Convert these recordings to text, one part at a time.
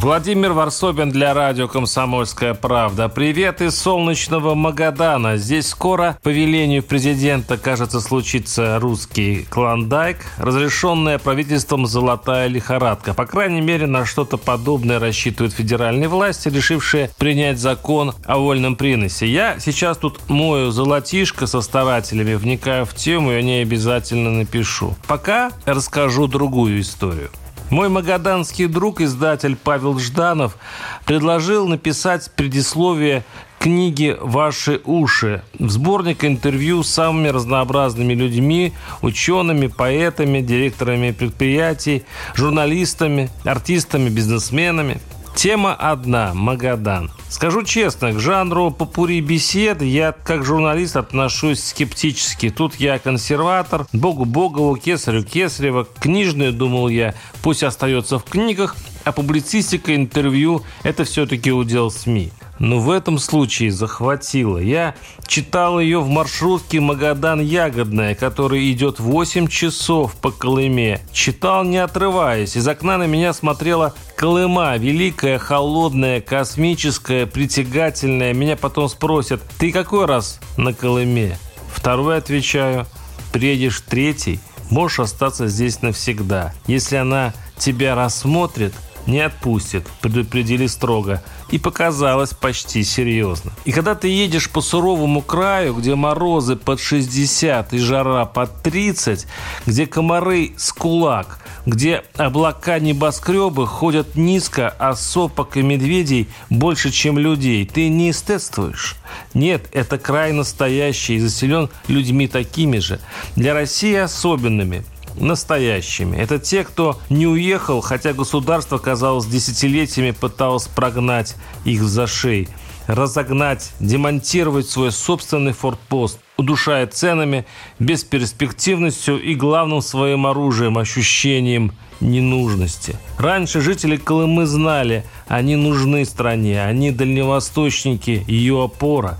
Владимир Варсобин для радио «Комсомольская правда». Привет из солнечного Магадана. Здесь скоро по велению президента, кажется, случится русский клондайк, разрешенная правительством «золотая лихорадка». По крайней мере, на что-то подобное рассчитывают федеральные власти, решившие принять закон о вольном приносе. Я сейчас тут мою золотишко со старателями, вникаю в тему и о ней обязательно напишу. Пока расскажу другую историю. Мой магаданский друг, издатель Павел Жданов, предложил написать предисловие книги «Ваши уши» в сборник интервью с самыми разнообразными людьми, учеными, поэтами, директорами предприятий, журналистами, артистами, бизнесменами – Тема одна – Магадан. Скажу честно, к жанру попури бесед я как журналист отношусь скептически. Тут я консерватор, богу богову, кесарю кесарева. Книжную, думал я, пусть остается в книгах, а публицистика, интервью – это все-таки удел СМИ. Но в этом случае захватило. Я читал ее в маршрутке Магадан-Ягодная, который идет 8 часов по Колыме. Читал не отрываясь. Из окна на меня смотрела Колыма, великая, холодная, космическая, притягательная. Меня потом спросят, ты какой раз на Колыме? Второй отвечаю, приедешь третий, можешь остаться здесь навсегда. Если она тебя рассмотрит, не отпустит, предупредили строго и показалось почти серьезно. И когда ты едешь по суровому краю, где морозы под 60 и жара под 30, где комары с кулак, где облака небоскребы ходят низко, а сопок и медведей больше, чем людей, ты не эстетствуешь. Нет, это край настоящий и заселен людьми такими же. Для России особенными – настоящими. Это те, кто не уехал, хотя государство, казалось, десятилетиями пыталось прогнать их за шеи разогнать, демонтировать свой собственный форпост, удушая ценами, бесперспективностью и главным своим оружием – ощущением ненужности. Раньше жители Колымы знали, они нужны стране, они дальневосточники, ее опора.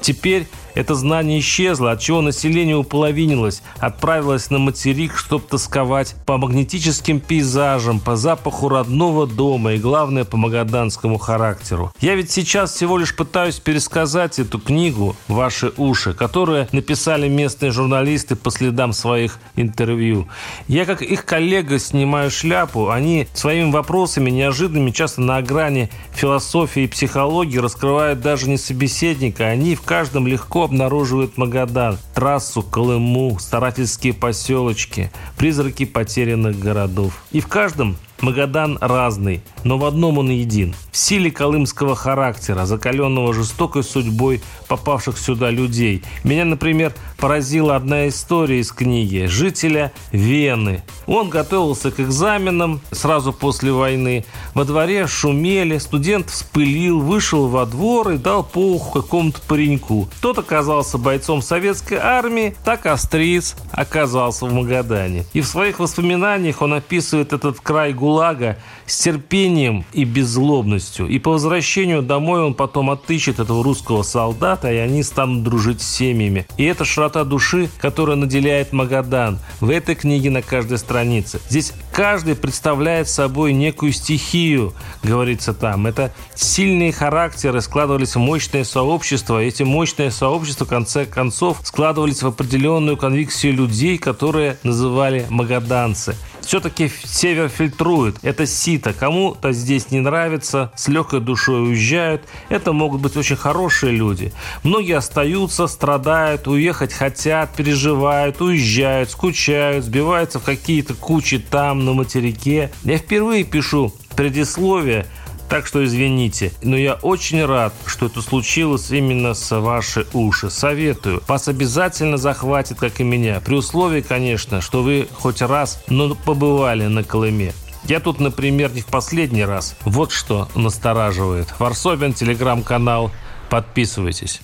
Теперь это знание исчезло, от чего население уполовинилось, отправилось на материк, чтобы тосковать по магнетическим пейзажам, по запаху родного дома и, главное, по магаданскому характеру. Я ведь сейчас всего лишь пытаюсь пересказать эту книгу «Ваши уши», которую написали местные журналисты по следам своих интервью. Я, как их коллега, снимаю шляпу. Они своими вопросами неожиданными, часто на грани философии и психологии раскрывают даже не собеседника. Они в каждом легко обнаруживают Магадан, трассу, Колыму, старательские поселочки, призраки потерянных городов. И в каждом Магадан разный, но в одном он един. В силе колымского характера, закаленного жестокой судьбой попавших сюда людей. Меня, например, поразила одна история из книги жителя Вены. Он готовился к экзаменам сразу после войны. Во дворе шумели, студент вспылил, вышел во двор и дал по уху какому-то пареньку. Тот оказался бойцом советской армии, так австриец оказался в Магадане. И в своих воспоминаниях он описывает этот край ГУЛАГа с терпением и беззлобностью. И по возвращению домой он потом отыщет этого русского солдата, и они станут дружить с семьями. И это широта души, которая наделяет Магадан. В этой книге на каждой странице. Здесь каждый представляет собой некую стихию, говорится там. Это сильные характеры складывались в мощное сообщество. Эти мощные сообщества, в конце концов, складывались в определенную конвиксию людей, которые называли магаданцы все-таки север фильтрует. Это сито. Кому-то здесь не нравится, с легкой душой уезжают. Это могут быть очень хорошие люди. Многие остаются, страдают, уехать хотят, переживают, уезжают, скучают, сбиваются в какие-то кучи там, на материке. Я впервые пишу предисловие так что извините, но я очень рад, что это случилось именно с ваши уши. Советую. Вас обязательно захватит, как и меня. При условии, конечно, что вы хоть раз, но побывали на Колыме. Я тут, например, не в последний раз. Вот что настораживает. Варсобин, телеграм-канал. Подписывайтесь.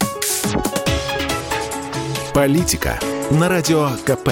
Политика на Радио КП.